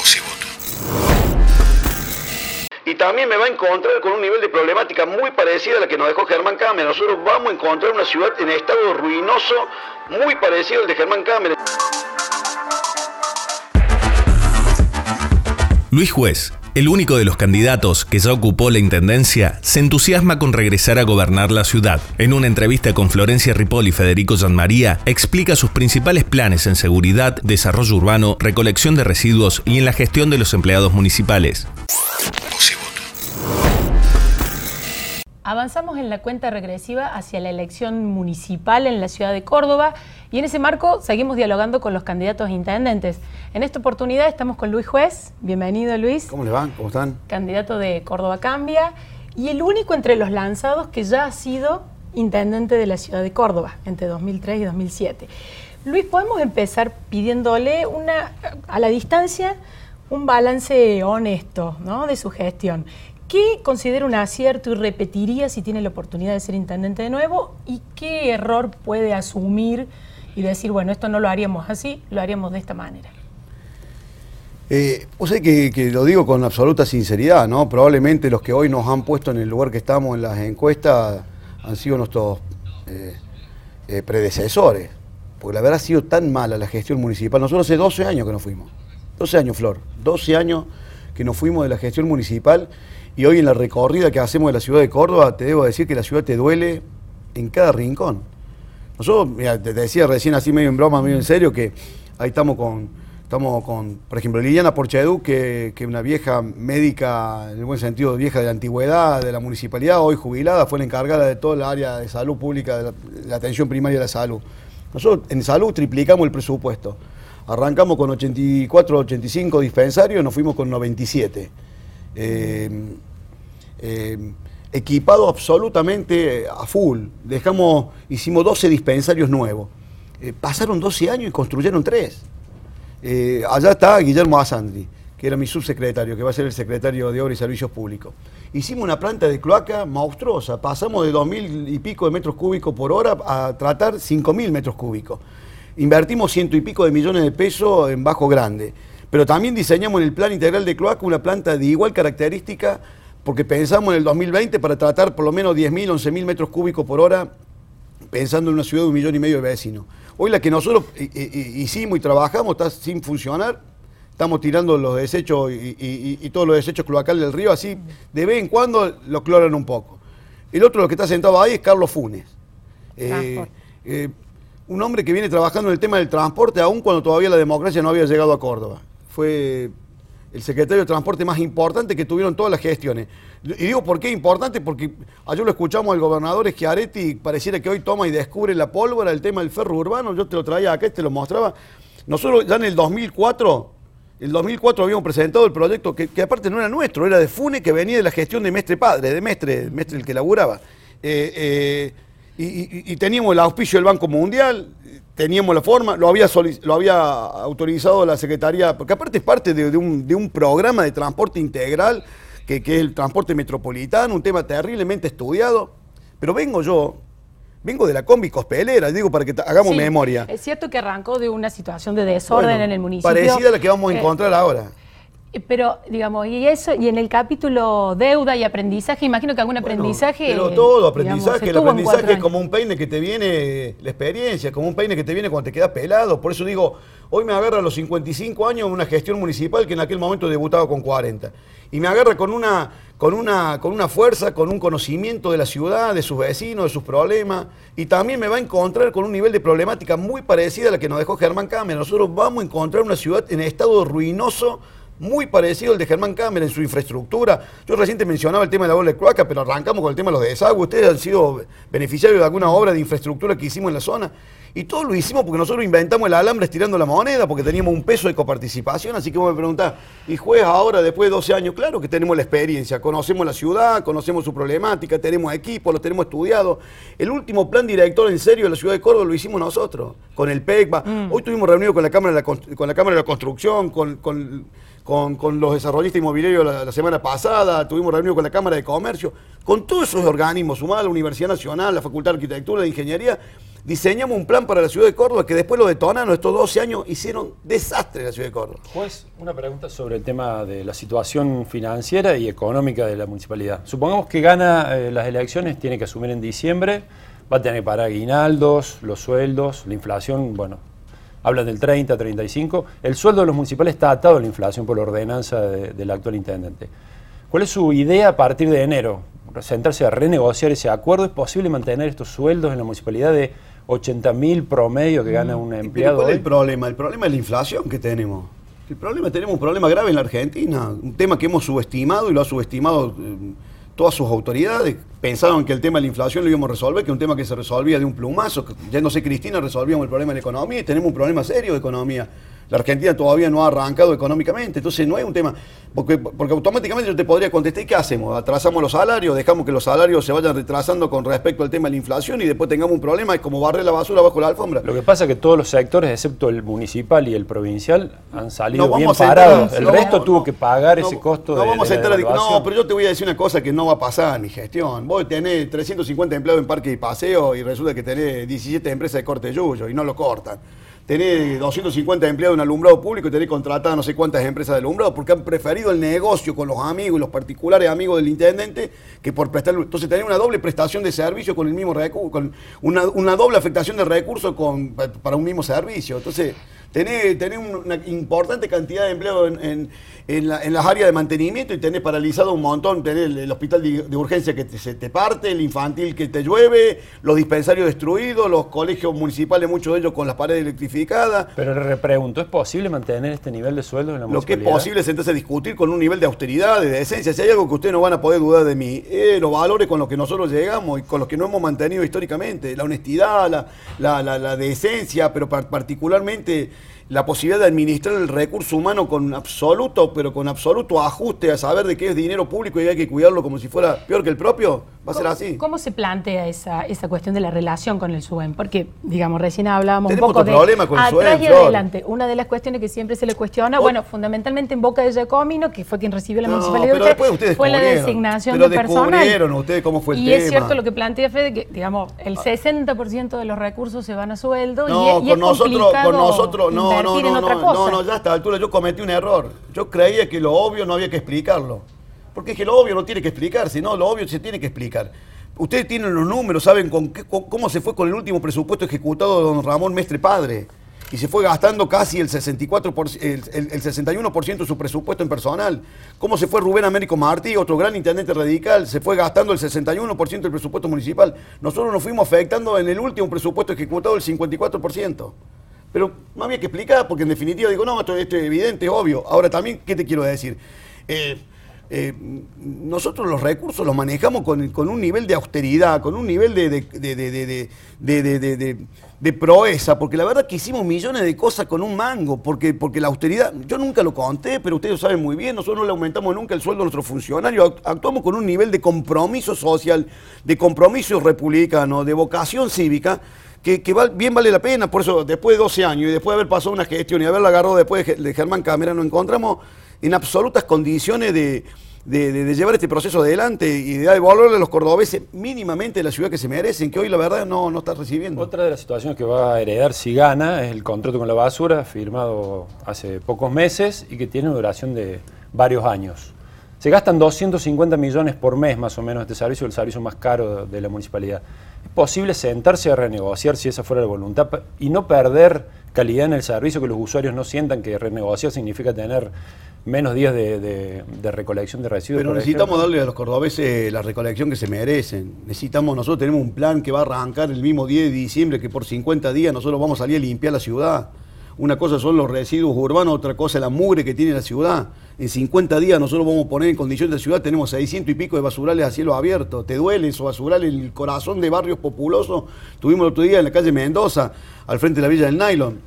Voz y voto. Y también me va a encontrar con un nivel de problemática muy parecida a la que nos dejó Germán Cámara. Nosotros vamos a encontrar una ciudad en estado ruinoso muy parecido al de Germán Cámara. Luis Juez, el único de los candidatos que ya ocupó la intendencia, se entusiasma con regresar a gobernar la ciudad. En una entrevista con Florencia Ripoll y Federico María, explica sus principales planes en seguridad, desarrollo urbano, recolección de residuos y en la gestión de los empleados municipales. Avanzamos en la cuenta regresiva hacia la elección municipal en la ciudad de Córdoba y en ese marco seguimos dialogando con los candidatos intendentes. En esta oportunidad estamos con Luis Juez. Bienvenido, Luis. ¿Cómo le van? ¿Cómo están? Candidato de Córdoba Cambia y el único entre los lanzados que ya ha sido intendente de la ciudad de Córdoba entre 2003 y 2007. Luis, podemos empezar pidiéndole una, a la distancia un balance honesto ¿no? de su gestión. ¿Qué considera un acierto y repetiría si tiene la oportunidad de ser intendente de nuevo? ¿Y qué error puede asumir y decir, bueno, esto no lo haríamos así, lo haríamos de esta manera? Eh, sabés que, que lo digo con absoluta sinceridad, ¿no? Probablemente los que hoy nos han puesto en el lugar que estamos en las encuestas han sido nuestros eh, eh, predecesores. Porque la verdad ha sido tan mala la gestión municipal. Nosotros hace 12 años que nos fuimos. 12 años, Flor. 12 años que nos fuimos de la gestión municipal y hoy en la recorrida que hacemos de la ciudad de Córdoba, te debo decir que la ciudad te duele en cada rincón. Nosotros, mira, te, decía recién así medio en broma, medio en serio, que ahí estamos con, estamos con, por ejemplo, Liliana Porchedú, que es una vieja médica, en el buen sentido, vieja de la antigüedad, de la municipalidad, hoy jubilada, fue la encargada de toda la área de salud pública, de la, atención primaria de la salud. Nosotros en salud triplicamos el presupuesto. Arrancamos con 84, 85 dispensarios, nos fuimos con 97. Eh, eh, equipado absolutamente a full. Dejamos, hicimos 12 dispensarios nuevos. Eh, pasaron 12 años y construyeron 3. Eh, allá está Guillermo Asandri, que era mi subsecretario, que va a ser el secretario de Obras y Servicios Públicos. Hicimos una planta de cloaca monstruosa. Pasamos de 2.000 y pico de metros cúbicos por hora a tratar 5.000 metros cúbicos. Invertimos ciento y pico de millones de pesos en Bajo Grande. Pero también diseñamos en el plan integral de cloaca una planta de igual característica porque pensamos en el 2020 para tratar por lo menos 10.000, 11.000 metros cúbicos por hora, pensando en una ciudad de un millón y medio de vecinos. Hoy la que nosotros eh, eh, hicimos y trabajamos está sin funcionar, estamos tirando los desechos y, y- y todos los desechos cloacales del río, así de vez en cuando lo cloran un poco. El otro lo que está sentado ahí es Carlos Funes. Eh, eh, un hombre que viene trabajando en el tema del transporte aún cuando todavía la democracia no había llegado a Córdoba. Fue el secretario de transporte más importante que tuvieron todas las gestiones. Y digo por qué importante, porque ayer lo escuchamos al gobernador Schiaretti, pareciera que hoy toma y descubre la pólvora, el tema del ferro urbano, yo te lo traía acá, te lo mostraba. Nosotros ya en el 2004, el 2004 habíamos presentado el proyecto, que, aparte no era nuestro, era de Fune, que venía de la gestión de Mestre Padre, de Mestre, el que laburaba. Eh, eh, y teníamos el auspicio del Banco Mundial, teníamos la forma, lo había, lo había autorizado la Secretaría, porque aparte es parte de, de un, de un programa de transporte integral, que, que es el transporte metropolitano, un tema terriblemente estudiado. Pero vengo yo, vengo de la combi cospelera, digo para que hagamos Sí, memoria. Es cierto que arrancó de una situación de desorden Bueno, en el municipio. Parecida a la que vamos a Eh, encontrar ahora. Pero, digamos, y eso, y en el capítulo deuda y aprendizaje, imagino que algún aprendizaje. Pero todo, digamos, aprendizaje. el aprendizaje es como un peine que te viene, la experiencia, como un peine que te viene cuando te quedas pelado. Por eso digo, hoy me agarra a los 55 años una gestión municipal que en aquel momento debutaba con 40. Y me agarra con una, con una, con una fuerza, con un conocimiento de la ciudad, de sus vecinos, de sus problemas. Y también me va a encontrar con un nivel de problemática muy parecida a la que nos dejó Germán Cámara. Nosotros vamos a encontrar una ciudad en estado ruinoso muy parecido al de Germán Cámara en su infraestructura. Yo reciente mencionaba el tema de la bola de cloaca, pero arrancamos con el tema de los desagües. Ustedes han sido beneficiarios de alguna obra de infraestructura que hicimos en la zona. Y todo lo hicimos porque nosotros inventamos el alambre estirando la moneda, porque teníamos un peso de coparticipación. Así que vos me preguntás, ¿y juez ahora después de 12 años? Claro que tenemos la experiencia, conocemos la ciudad, conocemos su problemática, tenemos equipos, los tenemos estudiados. El último plan director en serio de la ciudad de Córdoba lo hicimos nosotros, con el PECBA. Hoy tuvimos reunido con la Cámara de la, con la, Cámara de la Construcción, con, con- con- con los desarrollistas inmobiliarios la, la semana pasada, tuvimos reunido con la Cámara de Comercio, con todos esos organismos, sumada a la Universidad Nacional, la Facultad de Arquitectura, de Ingeniería, diseñamos un plan para la ciudad de Córdoba que después lo detonaron estos 12 años, hicieron desastre la ciudad de Córdoba. Juez, una pregunta sobre el tema de la situación financiera y económica de la municipalidad. Supongamos que gana eh, las elecciones, tiene que asumir en diciembre, va a tener que pagar aguinaldos, los sueldos, la inflación, bueno, hablan del 30, 35. El sueldo de los municipales está atado a la inflación por la ordenanza de- del actual intendente. ¿Cuál es su idea a partir de enero? ¿Sentarse a renegociar ese acuerdo? ¿Es posible mantener estos sueldos en la municipalidad de 80 mil promedio que gana un ¿Y pero empleado? ¿Cuál es el problema? El problema es la inflación que tenemos. El problema, tenemos un problema grave en la Argentina, un tema que hemos subestimado y lo ha subestimado eh, todas sus autoridades. Pensaban que el tema de la inflación lo íbamos a resolver, que es un tema que se resolvía de un plumazo. Ya no sé, Cristina, resolvíamos el problema de la economía y tenemos un problema serio de economía. La Argentina todavía no ha arrancado económicamente, entonces no es un tema, porque, porque automáticamente yo te podría contestar, ¿y qué hacemos? ¿Atrasamos los salarios? ¿Dejamos que los salarios se vayan retrasando con respecto al tema de la inflación y después tengamos un problema? Es como barrer la basura bajo la alfombra. Lo que pasa es que todos los sectores, excepto el municipal y el provincial, han salido No bien parados. El no, resto no, tuvo que pagar ese costo no de, vamos de a devaluación. No, pero yo te voy a decir una cosa que no va a pasar en mi gestión. Vos tenés 350 empleados en parque y paseo y resulta que tenés 17 empresas de corte de yuyo y no lo cortan. Tenés 250 empleados en alumbrado público y tenés contratadas no sé cuántas empresas de alumbrado porque han preferido el negocio con los amigos y los particulares amigos del intendente que por prestar. Entonces tenés una doble prestación de servicio con el mismo recurso, con una, doble afectación de recursos para un mismo servicio. Entonces tenés, tenés una importante cantidad de empleados en- en la- en las áreas de mantenimiento y tenés paralizado un montón, tenés el, el hospital de, de urgencia que te- se te parte, el infantil que te llueve, los dispensarios destruidos, los colegios municipales, muchos de ellos con las paredes electrificadas. Pero le repregunto, ¿es posible mantener este nivel de sueldos en la Lo que es municipalidad? posible es a discutir con un nivel de austeridad, de decencia. Si hay algo que ustedes no van a poder dudar de mí, eh, los valores con los que nosotros llegamos y con los que no hemos mantenido históricamente. La honestidad, la, la- la- la decencia, pero par- particularmente la posibilidad de administrar el recurso humano con absoluto, pero con absoluto ajuste a saber de qué es dinero público y hay que cuidarlo como si fuera peor que el propio, va a ser así. ¿Cómo se plantea esa, esa cuestión de la relación con el SUEM? Porque, digamos, recién hablábamos Tenemos un poco otro de problema con el atrás SUEM, y Flor. adelante. Una de las cuestiones que siempre se le cuestiona, O- bueno, fundamentalmente en Boca de Giacomino, que fue quien recibió la No, municipalidad pero de ustedes fue la designación Pero de personal. ustedes cómo fue el y es tema. cierto lo que plantea Fede, que, digamos, el 60% de los recursos se van a sueldo y, No, es- y con es nosotros, con nosotros, no, no, en no, otra no, cosa. no, no, ya a esta altura yo cometí un error. Yo creía que lo obvio no había que explicarlo. Porque es que lo obvio no tiene que explicarse, no, lo obvio se tiene que explicar. Ustedes tienen los números, saben con qué- con- cómo se fue con el último presupuesto ejecutado de don Ramón Mestre Padre. Y se fue gastando casi el 64%, el, el- el 61% de su presupuesto en personal. ¿Cómo se fue Rubén Américo Martí, otro gran intendente radical? Se fue gastando el 61% del presupuesto municipal. Nosotros nos fuimos afectando en el último presupuesto ejecutado el 54%. Pero no había que explicar, porque en definitiva digo, no, esto, esto es evidente, es obvio. Ahora también, ¿qué te quiero decir? Eh, eh, nosotros los recursos los manejamos con, un nivel de austeridad, con un nivel de, proeza, porque la verdad que hicimos millones de cosas con un mango, porque, porque la austeridad, yo nunca lo conté, pero ustedes lo saben muy bien, nosotros no le aumentamos nunca el sueldo a nuestros funcionarios, act- actuamos con un nivel de compromiso social, de compromiso republicano, de vocación cívica, que, que bien vale la pena, por eso después de 12 años y después de haber pasado una gestión y haberla agarrado después de Germán Cámara, nos encontramos en absolutas condiciones de, de- llevar este proceso adelante y de devolverle a los cordobeses mínimamente la ciudad que se merecen, que hoy la verdad no, no está recibiendo. Otra de las situaciones que va a heredar si gana es el contrato con la basura, firmado hace pocos meses y que tiene una duración de varios años. Se gastan 250 millones por mes más o menos este servicio, el servicio más caro de la municipalidad. ¿Es posible sentarse a renegociar si esa fuera la voluntad y no perder calidad en el servicio, que los usuarios no sientan que renegociar significa tener menos días de, de- de recolección de residuos? Pero necesitamos ejemplo? darle a los cordobeses la recolección que se merecen. Necesitamos, nosotros tenemos un plan que va a arrancar el mismo 10 de diciembre, que por 50 días nosotros vamos a salir a limpiar la ciudad. Una cosa son los residuos urbanos, otra cosa es la mugre que tiene la ciudad. En 50 días nosotros vamos a poner en condiciones de ciudad, tenemos 600 y pico de basurales a cielo abierto. ¿Te duele esos basurales en el corazón de barrios populosos? Tuvimos el otro día en la calle Mendoza, al frente de la Villa del Nylon.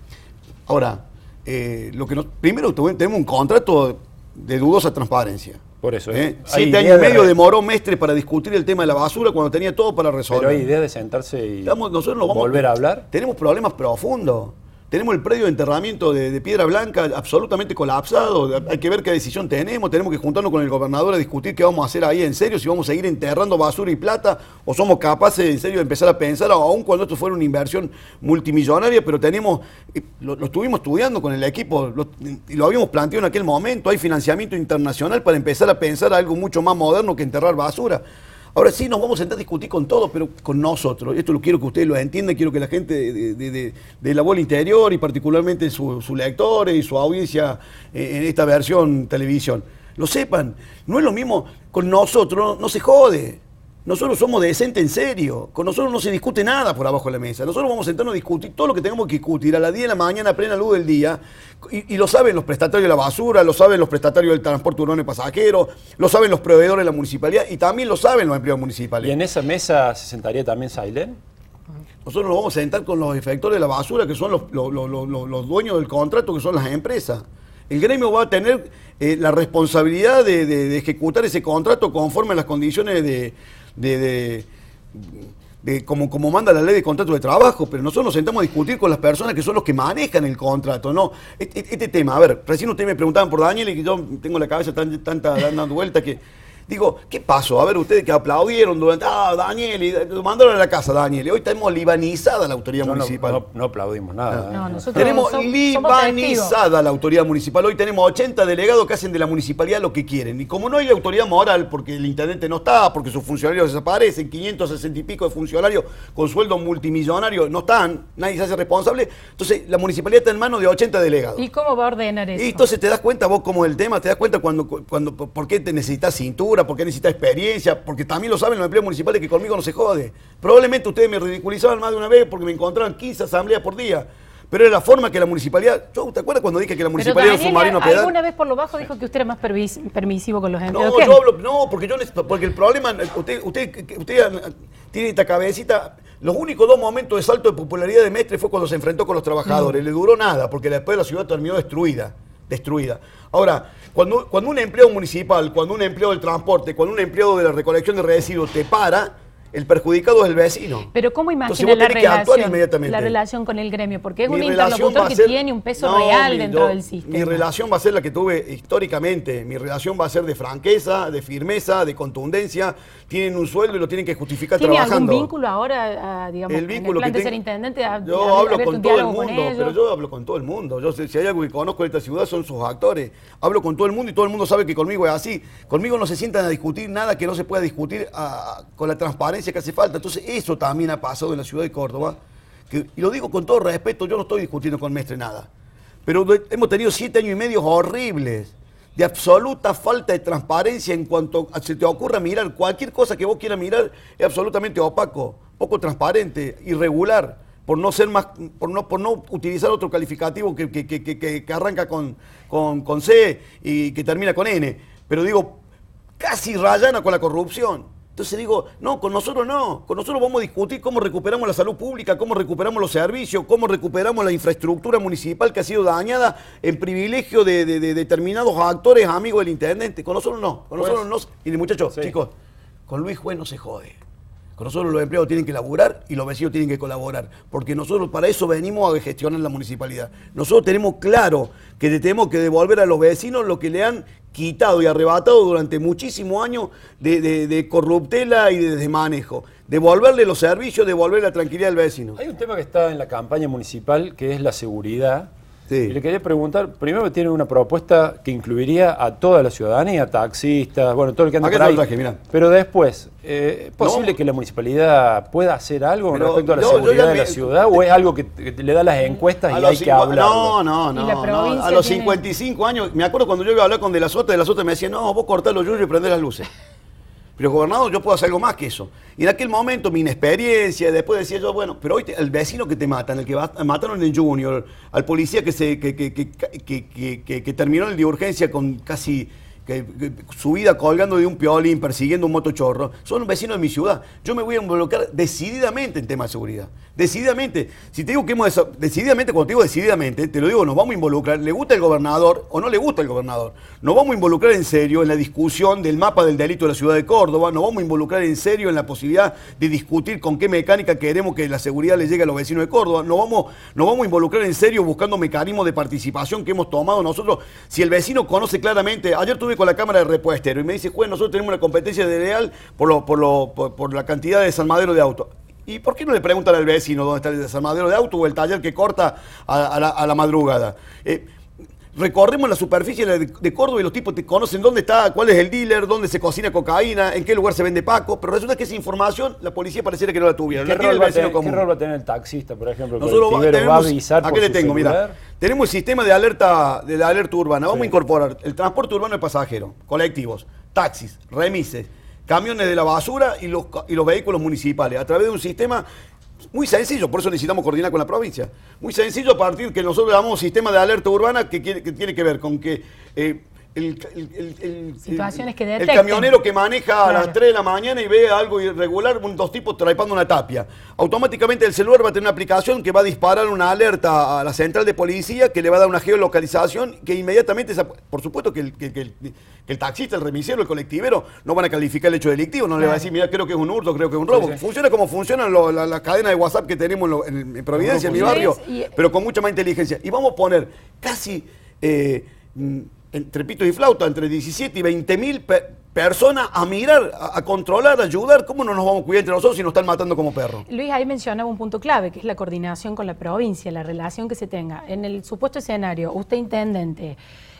Ahora, eh, lo que nos, primero tenemos un contrato de dudosa transparencia. Por eso, ¿Eh? hay Siete años y medio demoró Mestre para discutir el tema de la basura cuando tenía todo para resolver. Pero hay idea de sentarse y Estamos- nosotros nos vamos- volver a hablar. Tenemos problemas profundos. Tenemos el predio de enterramiento de, Piedra Blanca absolutamente colapsado, hay que ver qué decisión tenemos, tenemos que juntarnos con el gobernador a discutir qué vamos a hacer ahí en serio, si vamos a seguir enterrando basura y plata o somos capaces en serio de empezar a pensar, aún cuando esto fuera una inversión multimillonaria, pero tenemos, eh, lo, lo estuvimos estudiando con el equipo lo- y lo habíamos planteado en aquel momento, hay financiamiento internacional para empezar a pensar algo mucho más moderno que enterrar basura. Ahora sí nos vamos a sentar a discutir con todo, pero con nosotros. Esto lo quiero que ustedes lo entiendan, quiero que la gente de, la bola interior y particularmente sus su lectores y su audiencia eh, en esta versión televisión lo sepan. No es lo mismo con nosotros, no se jode. Nosotros somos decentes en serio. Con nosotros no se discute nada por abajo de la mesa. Nosotros vamos a sentarnos a discutir todo lo que tengamos que discutir a las 10 de la mañana, a plena luz del día. Y, y lo saben los prestatarios de la basura, lo saben los prestatarios del transporte urbano y pasajero, lo saben los proveedores de la municipalidad y también lo saben los empleados municipales. ¿Y en esa mesa se sentaría también Sailén? Nosotros nos vamos a sentar con los efectores de la basura, que son los, los- los- los- los- los dueños del contrato, que son las empresas. El gremio va a tener eh, la responsabilidad de, de- de ejecutar ese contrato conforme a las condiciones de, de- de- como, como manda la ley de contrato de trabajo, pero nosotros nos sentamos a discutir con las personas que son los que manejan el contrato, ¿no? Este, este tema, a ver, recién ustedes me preguntaban por Daniel y que yo tengo la cabeza tan, tanta dando vuelta que... Digo, ¿qué pasó? A ver, ustedes que aplaudieron durante, ah, Daniel, y lo mandaron a la casa, Daniel, y hoy tenemos libanizada la autoridad No, municipal. no- no aplaudimos nada. ¿eh? No, nosotros Tenemos somos- somos libanizada la autoridad municipal. Hoy tenemos 80 delegados que hacen de la municipalidad lo que quieren. Y como no hay autoridad moral, porque el intendente no está, porque sus funcionarios desaparecen, 560 y pico de funcionarios con sueldos multimillonarios no están, nadie se hace responsable. Entonces, la municipalidad está en manos de 80 delegados. ¿Y cómo va a ordenar eso? Y entonces te das cuenta vos cómo es el tema, te das cuenta cuando, cuando por qué te necesitas cintura, por qué necesitas experiencia, porque también lo saben los empleados municipales que conmigo no se jode. Probablemente ustedes me ridiculizaban más de una vez porque me encontraban 15 asambleas por día. Pero era la forma que la municipalidad. Yo, ¿Te acuerdas cuando dije que la municipalidad era un submarino pedal? alguna vez por lo bajo dijo que usted era más permis- permisivo con los empleados. No, yo hablo, no, porque yo porque el problema, usted, usted, usted tiene esta cabecita. Los únicos dos momentos de salto de popularidad de Mestre fue cuando se enfrentó con los trabajadores. Le duró nada, porque después la ciudad terminó destruida. Destruida. Ahora, cuando, cuando un empleado municipal, cuando un empleado del transporte, cuando un empleado de la recolección de residuos te para, el perjudicado es el vecino. Pero ¿cómo Entonces imagina vos la relación, inmediatamente. la relación con el gremio? Porque es Mi un interlocutor que ser- tiene un peso No, real mi- dentro del sistema. Mi relación va a ser la que tuve históricamente. Mi relación va a ser de franqueza, de firmeza, de contundencia. Tienen un sueldo y lo tienen que justificar ¿Tiene trabajando. algún vínculo ahora, a, digamos, el en vínculo plan que de ser intendente? a- yo a- hablo con todo el mundo, pero yo hablo con todo el mundo. Yo sé, si hay algo que conozco de esta ciudad son sus actores. Hablo con todo el mundo y todo el mundo sabe que conmigo es así. Conmigo no se sientan a discutir nada que no se pueda discutir ah, con la transparencia que hace falta. Entonces eso también ha pasado en la ciudad de Córdoba. y lo digo con todo respeto, yo no estoy discutiendo con Mestre nada. Pero hemos tenido siete años y medio horribles de absoluta falta de transparencia en cuanto a- se te ocurra mirar cualquier cosa que vos quieras mirar es absolutamente opaco, poco transparente, irregular, por no ser más, por no, por no utilizar otro calificativo que- que- que- que arranca con, con, con C y que termina con N. Pero digo, casi rayana con la corrupción. Entonces digo, no, con nosotros no. Con nosotros vamos a discutir cómo recuperamos la salud pública, cómo recuperamos los servicios, cómo recuperamos la infraestructura municipal que ha sido dañada en privilegio de, de- de determinados actores amigos del intendente. Con nosotros no. Con nosotros no. Y muchachos, Sí. chicos, con Luis Juez no se jode. Con nosotros los empleados tienen que laburar y los vecinos tienen que colaborar. Porque nosotros para eso venimos a gestionar la municipalidad. Nosotros tenemos claro que tenemos que devolver a los vecinos lo que le han quitado y arrebatado durante muchísimos años de, corruptela y de desmanejo. Devolverle los servicios, devolver la tranquilidad al vecino. Hay un tema que está en la campaña municipal que es la seguridad. Sí. Y le quería preguntar, primero tiene una propuesta que incluiría a toda la ciudadanía, taxistas, bueno, todo el que anda por ahí. traje. Pero después, eh, ¿es posible No. que la municipalidad pueda hacer algo Pero respecto a la seguridad de la ciudad? ¿O es algo que, que le da las encuestas A y hay que hablar? No, no, no. no. A los tiene- 55 años, me acuerdo cuando yo iba a hablar con De la Sota, De la Sota me decía, no, vos cortás los yuyos y prendés las luces. Pero gobernador, yo puedo hacer algo más que eso. Y en aquel momento, mi inexperiencia, después decía yo, bueno, pero hoy te- el vecino que te matan, el que va- mataron en Junior, al policía que, se, que, que, que, terminó el de urgencia con casi que, su vida colgando de un piolín, persiguiendo un motochorro, son vecinos de mi ciudad. Yo me voy a involucrar decididamente en temas de seguridad. Decididamente. Si te digo que hemos decididamente, cuando te digo decididamente, te lo digo, nos vamos a involucrar, le gusta el gobernador o no le gusta el gobernador. Nos vamos a involucrar en serio en la discusión del mapa del delito de la ciudad de Córdoba, nos vamos a involucrar en serio en la posibilidad de discutir con qué mecánica queremos que la seguridad le llegue a los vecinos de Córdoba, nos vamos, nos vamos a involucrar en serio buscando mecanismos de participación que hemos tomado nosotros. Si el vecino conoce claramente, ayer tuve con la Cámara de Repuestero y me dice, juez, nosotros tenemos una competencia de leal por, la cantidad de desarmadero de autos. ¿Y por qué no le preguntan al vecino dónde está el desarmadero de auto o el taller que corta a, a la, a la madrugada? Eh, recorremos la superficie de, Córdoba y los tipos te conocen dónde está, cuál es el dealer, dónde se cocina cocaína, en qué lugar se vende Paco, pero resulta que esa información la policía pareciera que no la tuviera. ¿Qué La rol, el va tener, qué rol va a tener el taxista, por ejemplo? El Nosotros va- colectivero va a tenemos, avisar ¿a por qué le tengo? Mira, tenemos el sistema de alerta, de la alerta urbana. Vamos Sí. a incorporar el transporte urbano de pasajeros, colectivos, taxis, remises, camiones de la basura y los, y los vehículos municipales a través de un sistema muy sencillo, por eso necesitamos coordinar con la provincia. Muy sencillo a partir que nosotros llamamos sistema de alerta urbana que, tiene que ver con que eh, el, el- el- Situaciones que el camionero que maneja a las 3 de la mañana y ve algo irregular, un- dos tipos trepando una tapia. Automáticamente el celular va a tener una aplicación que va a disparar una alerta a la central de policía que le va a dar una geolocalización que inmediatamente, por supuesto que el, que- que el- que el taxista, el remisero, el colectivero no van a calificar el hecho delictivo, no le va a decir, mira, creo que es un hurto, creo que es un robo. Sí, sí. Funciona como funcionan lo- la, la cadena de WhatsApp que tenemos en, lo- en- en Providencia, en mi barrio, Y- pero con mucha más inteligencia. Y vamos a poner casi, eh, entre pitos y flauta, entre 17 y 20 mil pe- personas a mirar, a, a controlar, a ayudar. ¿Cómo no nos vamos a cuidar entre nosotros si nos están matando como perros? Luis ahí mencionaba un punto clave, que es la coordinación con la provincia, la relación que se tenga. En el supuesto escenario, usted intendente,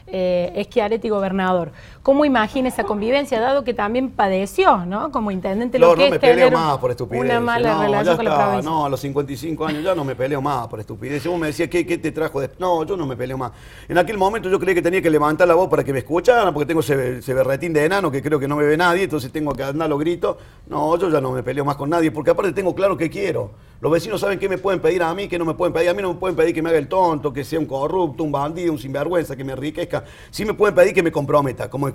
eh, Schiaretti gobernador, ¿cómo imagina esa convivencia, dado que también padeció, ¿no? Como intendente lo Flor, que no es me peleo tener más por estupidez. una mala no, relación con la está, provincia? No, a los 55 años ya no me peleo más por estupidez. Vos me decías, ¿qué, qué te trajo de.? No, yo no me peleo más. En aquel momento yo creí que tenía que levantar la voz para que me escucharan, porque tengo ese, ese berretín de enano que creo que no me ve nadie, entonces tengo que andar los gritos. No, yo ya no me peleo más con nadie, porque aparte tengo claro que quiero. Los vecinos saben qué me pueden pedir a mí, qué no me pueden pedir. A mí no me pueden pedir que me haga el tonto, que sea un corrupto, un bandido, un sinvergüenza, que me enriquezca. Sí me pueden pedir que me comprometa, como,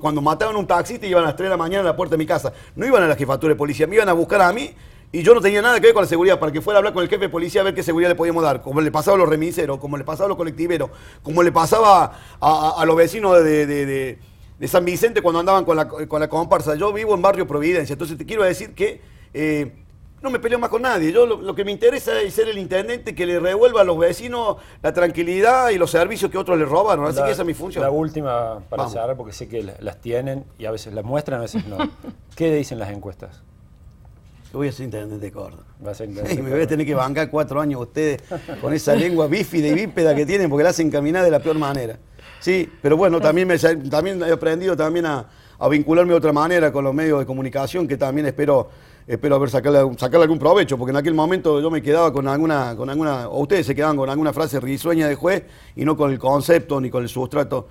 cuando mataban a un taxista y iban a las 3 de la mañana a la puerta de mi casa. No iban a la jefatura de policía, me iban a buscar a mí y yo no tenía nada que ver con la seguridad para que fuera a hablar con el jefe de policía a ver qué seguridad le podíamos dar, como le pasaba a los remiseros, como le pasaba a los colectiveros, como le pasaba a, los vecinos de San Vicente cuando andaban con la, con la comparsa. Yo vivo en barrio Providencia, entonces te quiero decir que eh, no me peleo más con nadie. Yo lo, lo que me interesa es ser el intendente que le revuelva a los vecinos la tranquilidad y los servicios que otros le robaron. Así La- que esa es mi función. La última para Vamos. cerrar, porque sé que la- las tienen y a veces las muestran, a veces no. ¿Qué dicen las encuestas? Yo voy a ser intendente de Córdoba. Va a ser Y me voy a tener que bancar cuatro años ustedes con esa lengua bífida y bípeda que tienen porque la hacen caminar de la peor manera. Sí, pero bueno, también, me, también he aprendido también a, a vincularme de otra manera con los medios de comunicación que también espero, espero haber sacarle, sacarle algún provecho, porque en aquel momento yo me quedaba con alguna, con alguna, o ustedes se quedaban con alguna frase risueña de juez y no con el concepto ni con el sustrato.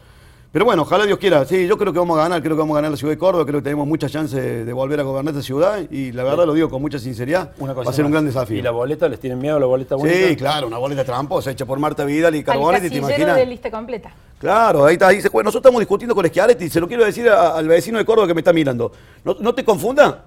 Pero bueno, ojalá Dios quiera. Sí, yo creo que vamos a ganar, creo que vamos a ganar la ciudad de Córdoba, creo que tenemos muchas chances de, volver a gobernar esta ciudad y la verdad lo digo con mucha sinceridad, Una va a ser un gran desafío. ¿Y la boleta? ¿Les tienen miedo a la boleta única? Sí, claro, una boleta tramposa hecha por Marta Vidal y Carbonetti, ¿te imaginas? de lista completa. Claro, ahí está, ahí se juega. Nosotros estamos discutiendo con Schiaretti, se lo quiero decir a- al vecino de Córdoba que me está mirando. No, no te confunda.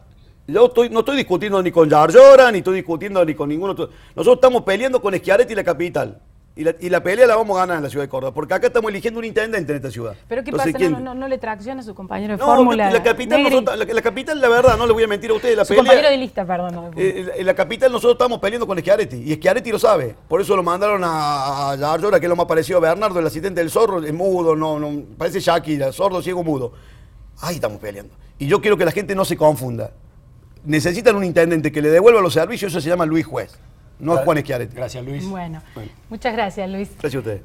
Yo estoy, no estoy discutiendo ni con Yarlora, ni estoy discutiendo ni con ninguno otro. Nosotros estamos peleando con Schiaretti y la capital. Y la, y la pelea la vamos a ganar en la ciudad de Córdoba, porque acá estamos eligiendo un intendente en esta ciudad. Pero ¿qué Entonces, pasa? ¿quién? No, no, no le tracciona a su compañero de No, fórmula. la capital, nosotros- la, la capital, la verdad, no le voy a mentir a ustedes, la su pelea... compañero de lista, perdón. no, Eh, En la capital nosotros estamos peleando con Schiaretti y Schiaretti lo sabe. Por eso lo mandaron a, a Yarlora, que es lo más parecido a Bernardo, el asistente del zorro, es mudo, no, no, parece Shakira, sordo, ciego, mudo. Ahí estamos peleando. Y yo quiero que la gente no se confunda. Necesitan un intendente que le devuelva los servicios, eso se llama Luis Juez, no es Juan Schiaretti. Gracias, Luis. Bueno, Bueno. muchas gracias, Luis. Gracias a ustedes.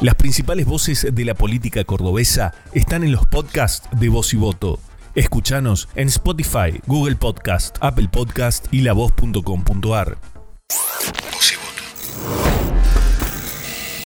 Las principales voces de la política cordobesa están en los podcasts de Voz y Voto. Escuchanos en Spotify, Google Podcast, Apple Podcast y lavoz.com.ar.